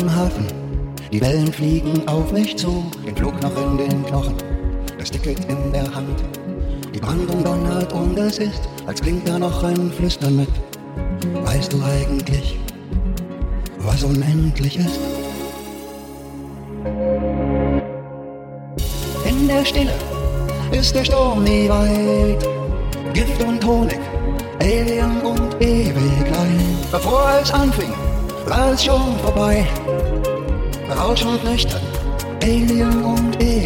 im Hafen. Die Wellen fliegen auf mich zu, den Flug noch in den Knochen, das Ticket in der Hand. Die Brandung donnert und es ist, als klingt da noch ein Flüstern mit. Weißt du eigentlich, was unendlich ist? In der Stille ist der Sturm nie weit. Gift und Honig, Alien und Ewigkeit. Bevor es anfing, war es schon vorbei. Berauschend nüchtern, Alien und Ewigkeit.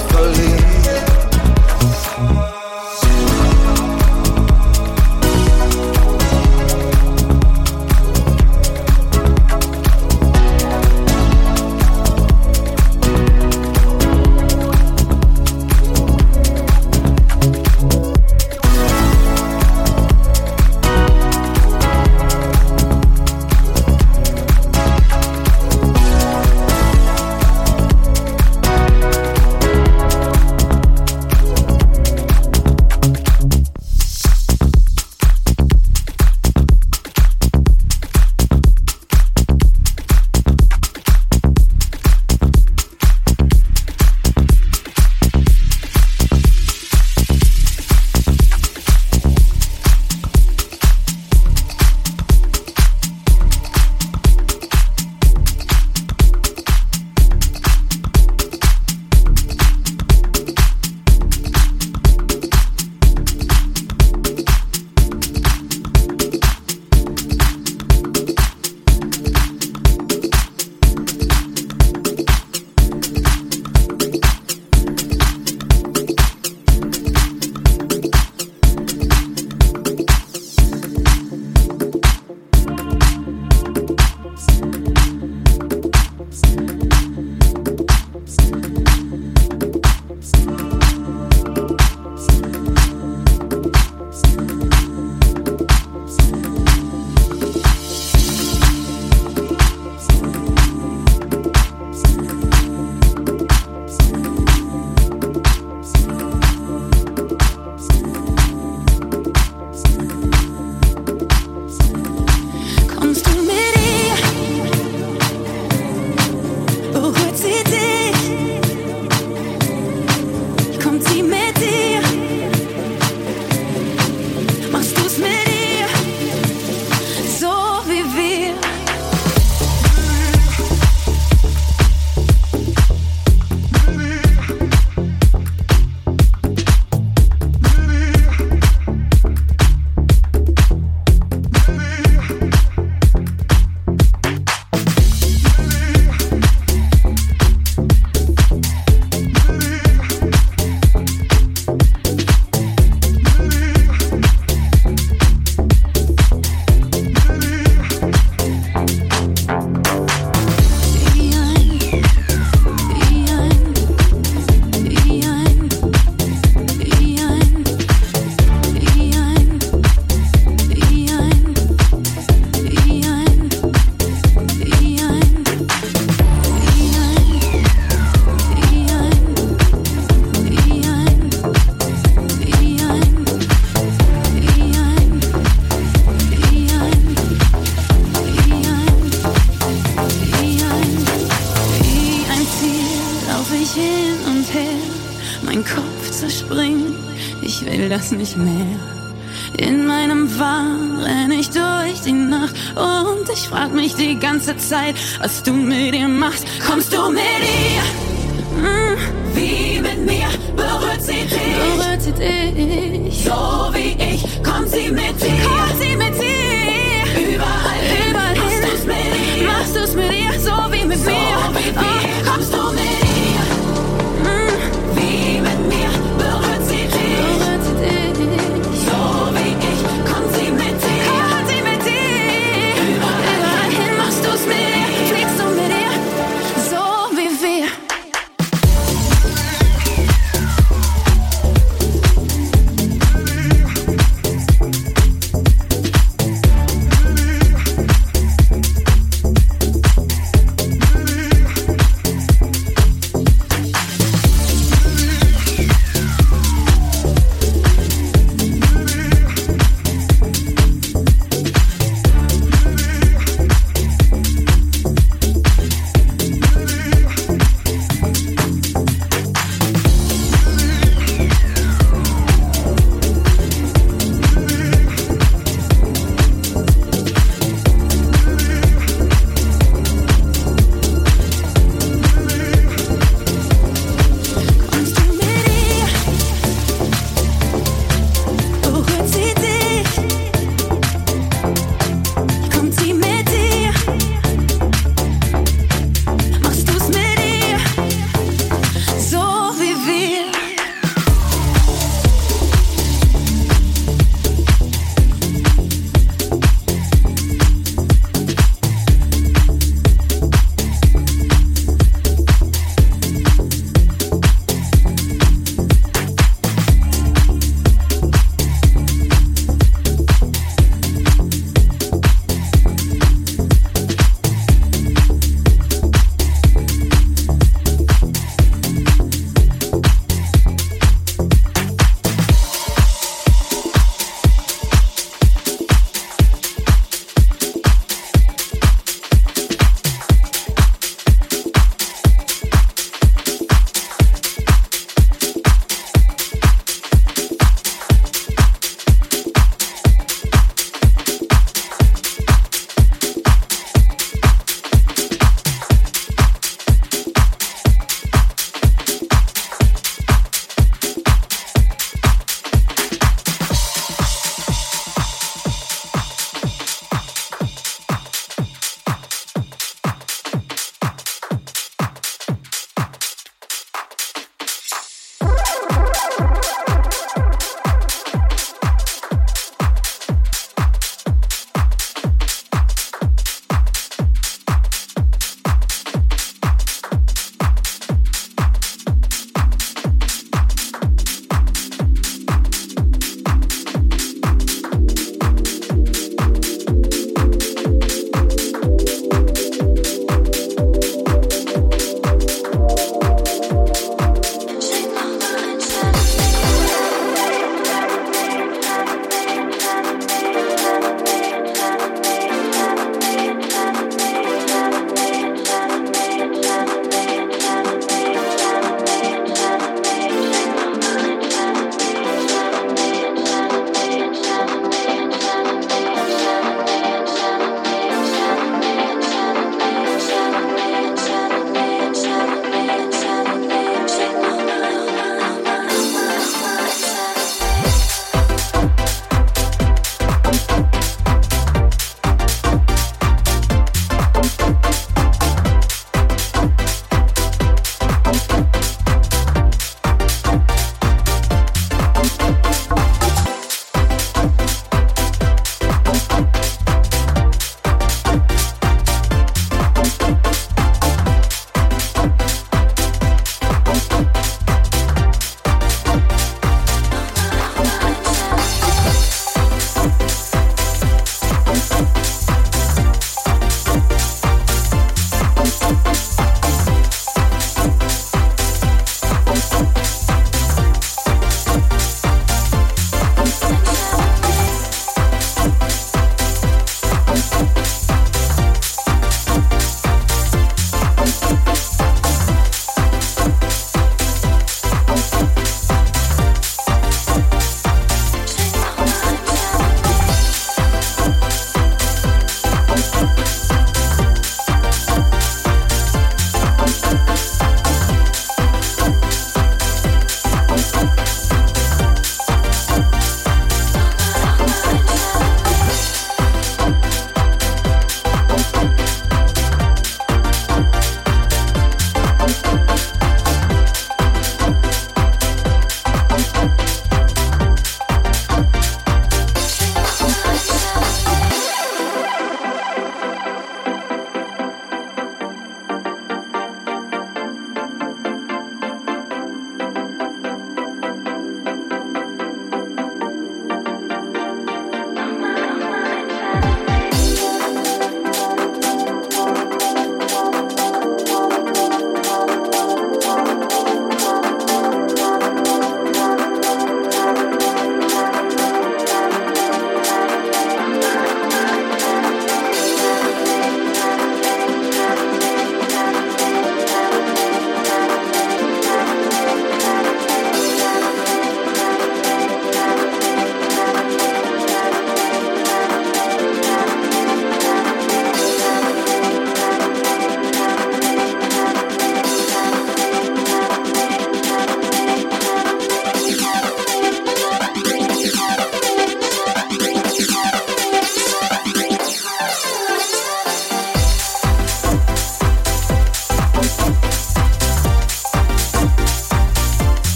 broccoli verlieren. will das nicht mehr. In meinem Wahn renn ich durch die Nacht und ich frag mich die ganze Zeit, was du mit ihr machst. Kommst du mit ihr? Mm. Wie mit mir berührt sie dich? Berührt sie dich? So wie ich, kommt sie mit dir? Kommt sie mit dir? Überall, überall hin. Machst du's mit ihr? Machst du's mit ihr? So wie mit so mir? Wie oh,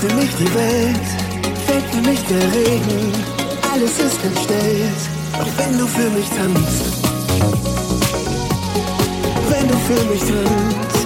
für mich die Welt, fällt für mich der Regen, alles ist entstellt, auch wenn du für mich tanzt. Wenn du für mich tanzt.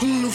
Und du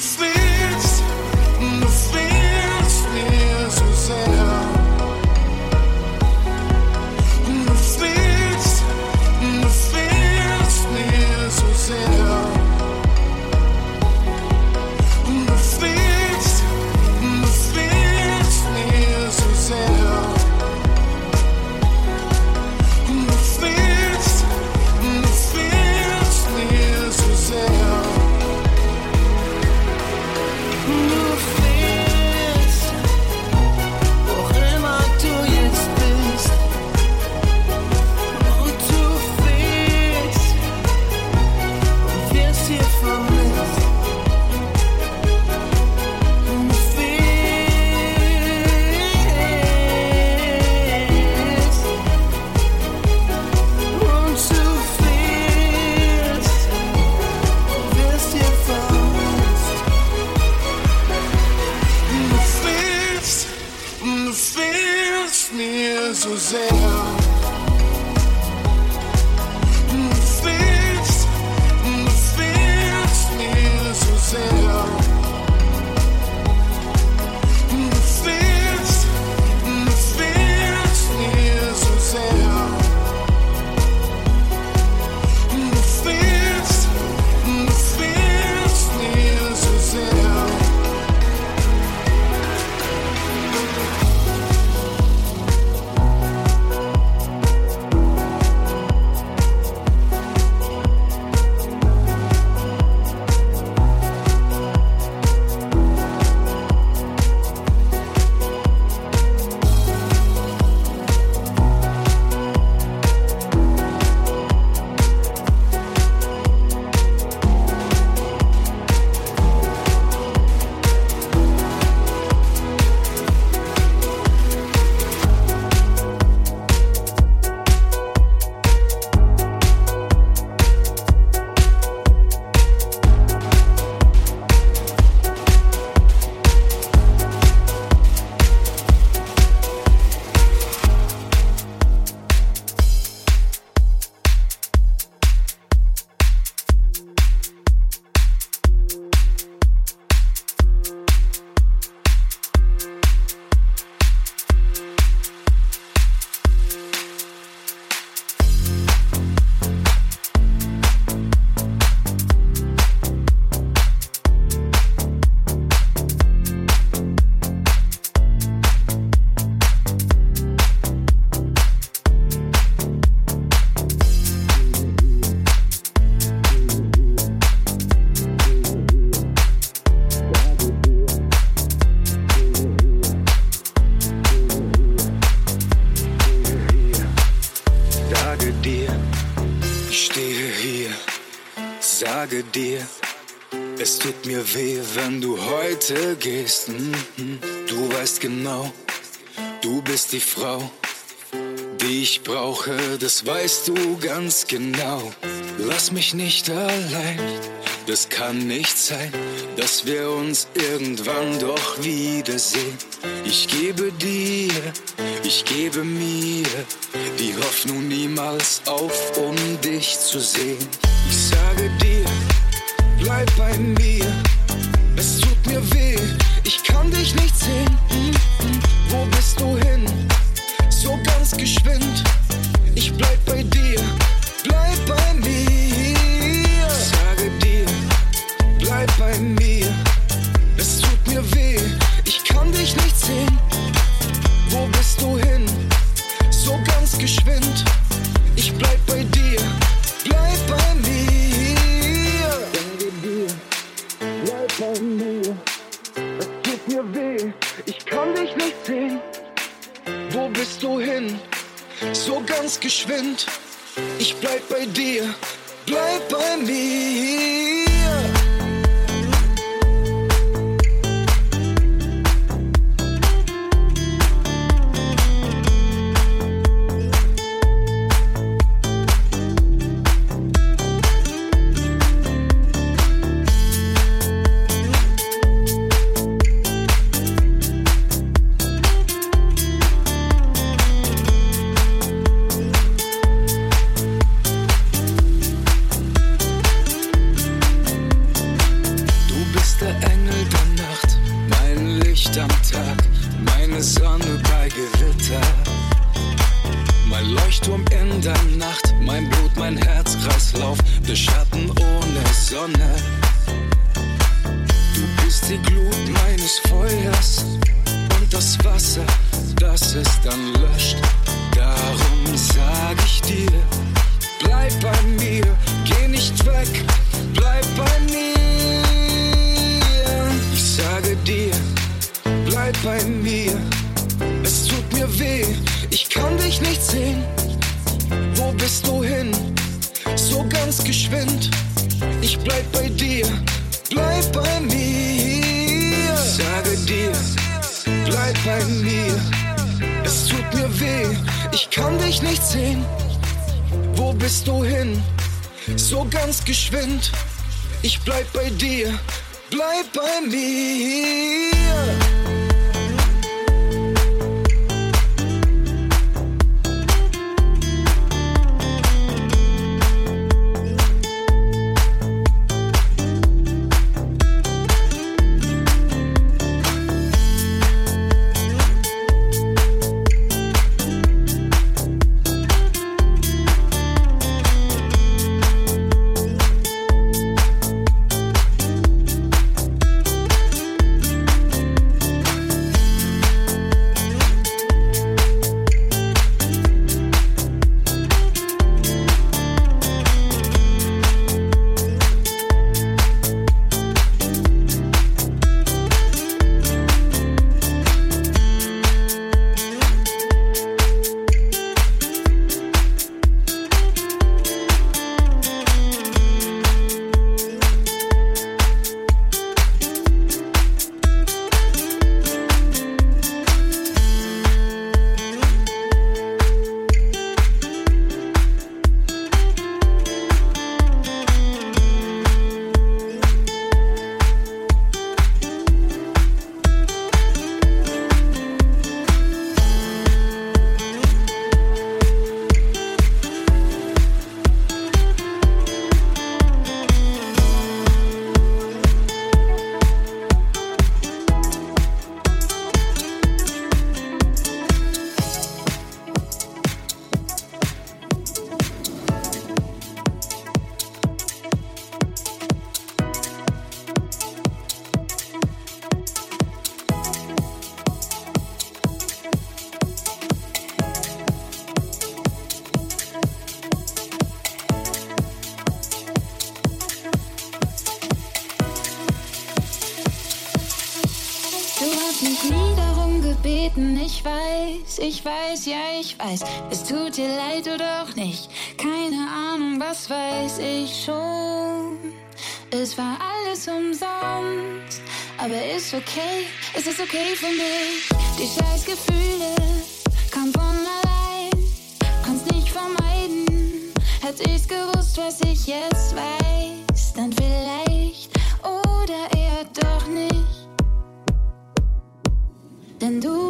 ich brauche, das weißt du ganz genau. Lass mich nicht allein, das kann nicht sein, dass wir uns irgendwann doch wiedersehen. Ich gebe dir, ich gebe mir die Hoffnung niemals auf, um dich zu sehen. Ich sage dir, bleib bei mir. Es tut mir weh, ich kann dich nicht sehen. Wo bist du hin? Ganz geschwind. Ich bleib bei dir, bleib bei mir. Sage dir, bleib bei mir. Es tut mir weh, ich kann dich nicht sehen. Wo bist du hin? So ganz geschwind. Ich bleib Ich bleib bei dir, bleib bei mir. weiß, ich weiß, ja, ich weiß. Es tut dir leid oder auch nicht. Keine Ahnung, was weiß ich schon. Es war alles umsonst. Aber ist okay, es ist okay für mich. Die scheiß Gefühle kommen von allein. Kannst nicht vermeiden. Hätte ich's gewusst, was ich jetzt weiß, dann vielleicht oder eher doch nicht. Denn du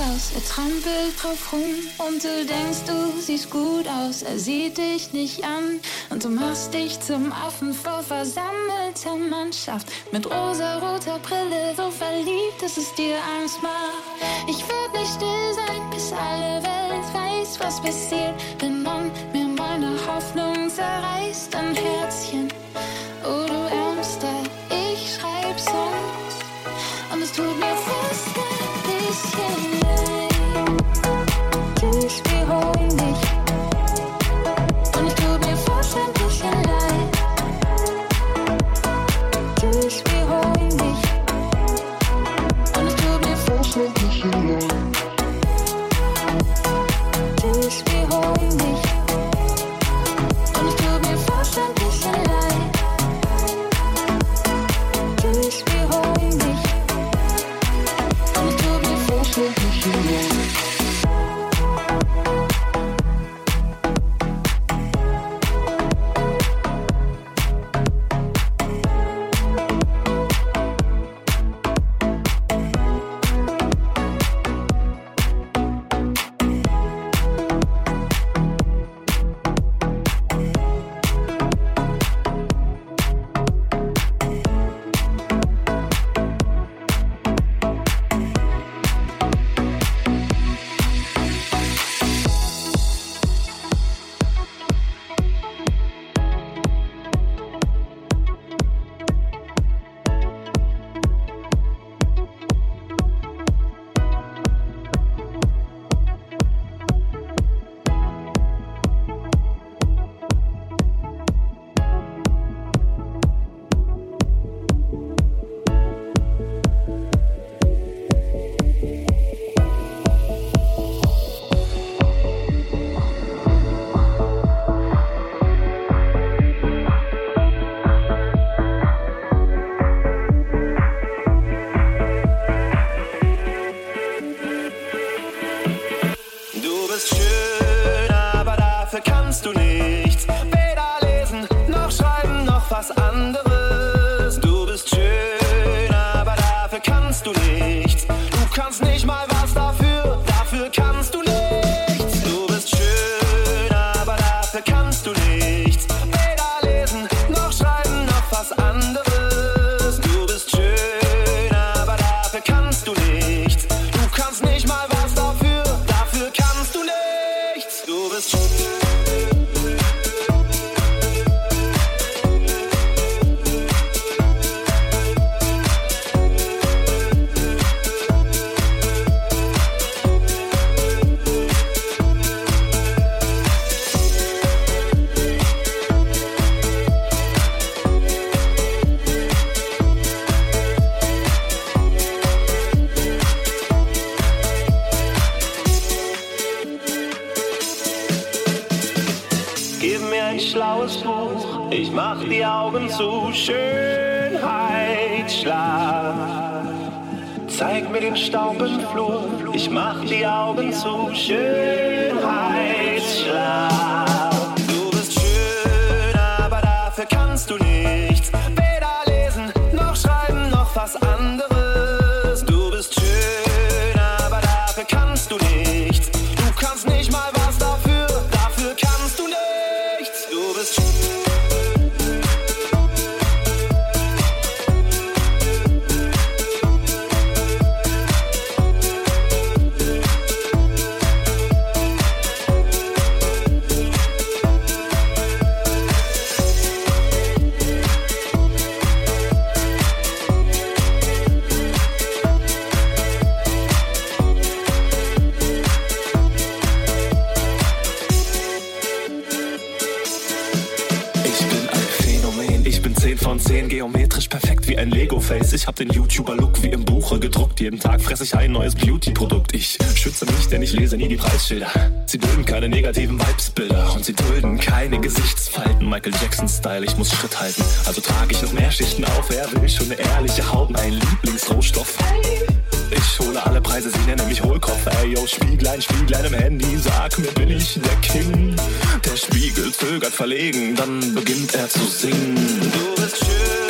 aus, er trampelt drauf rum und du denkst, du siehst gut aus, er sieht dich nicht an und du machst dich zum Affen vor versammelter Mannschaft mit rosa-roter Brille, so verliebt, dass es dir Angst macht. Ich werd nicht still sein, bis alle Welt weiß, was passiert, wenn man mir meine Hoffnung zerreißt ein Herzchen. Blueface. Ich hab den YouTuber-Look wie im Buche gedruckt. Jeden Tag fress ich ein neues Beauty-Produkt. Ich schütze mich, denn ich lese nie die Preisschilder. Sie dulden keine negativen Vibesbilder und sie dulden keine Gesichtsfalten. Michael Jackson-Style, ich muss Schritt halten. Also trage ich noch mehr Schichten auf. Er will schon eine ehrliche Haut mein Lieblingsrohstoff? Ich hole alle Preise, sie nennen mich Hohlkopf. Ey, yo, Spieglein, Spieglein im Handy, sag mir, bin ich der King? Der Spiegel zögert verlegen, dann beginnt er zu singen. Du bist schön.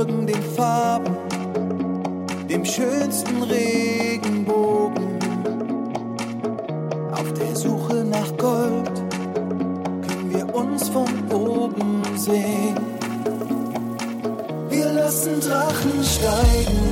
folgen den Farben, dem schönsten Regenbogen. Auf der Suche nach Gold können wir uns von oben sehen. Wir lassen Drachen steigen.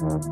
Mm-hmm.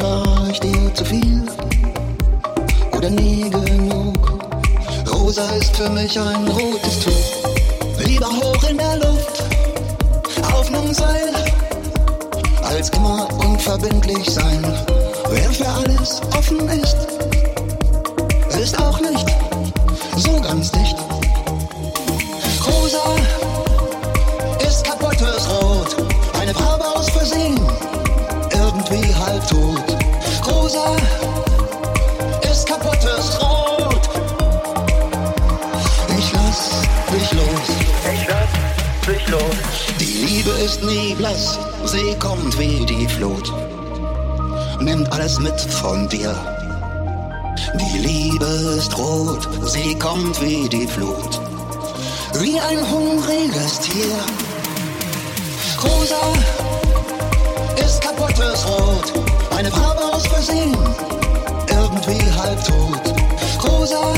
War ich dir zu viel oder nie genug. Rosa ist für mich ein rotes Tuch. Lieber hoch in der Luft, auf nem Seil, als immer unverbindlich sein. Wer für alles offen ist, ist auch nicht so ganz dicht. Rosa ist kaputtes Rot, eine Farbe aus Versehen, halb tot. Rosa ist kaputtes Rot. Ich lass dich los. Ich lass dich los. Die Liebe ist nie blass, sie kommt wie die Flut. Nimmt alles mit von dir. Die Liebe ist rot, sie kommt wie die Flut. Wie ein hungriges Tier. Rosa ist kaputtes Rot, eine Farbe aus Versehen, irgendwie halb tot. Rosa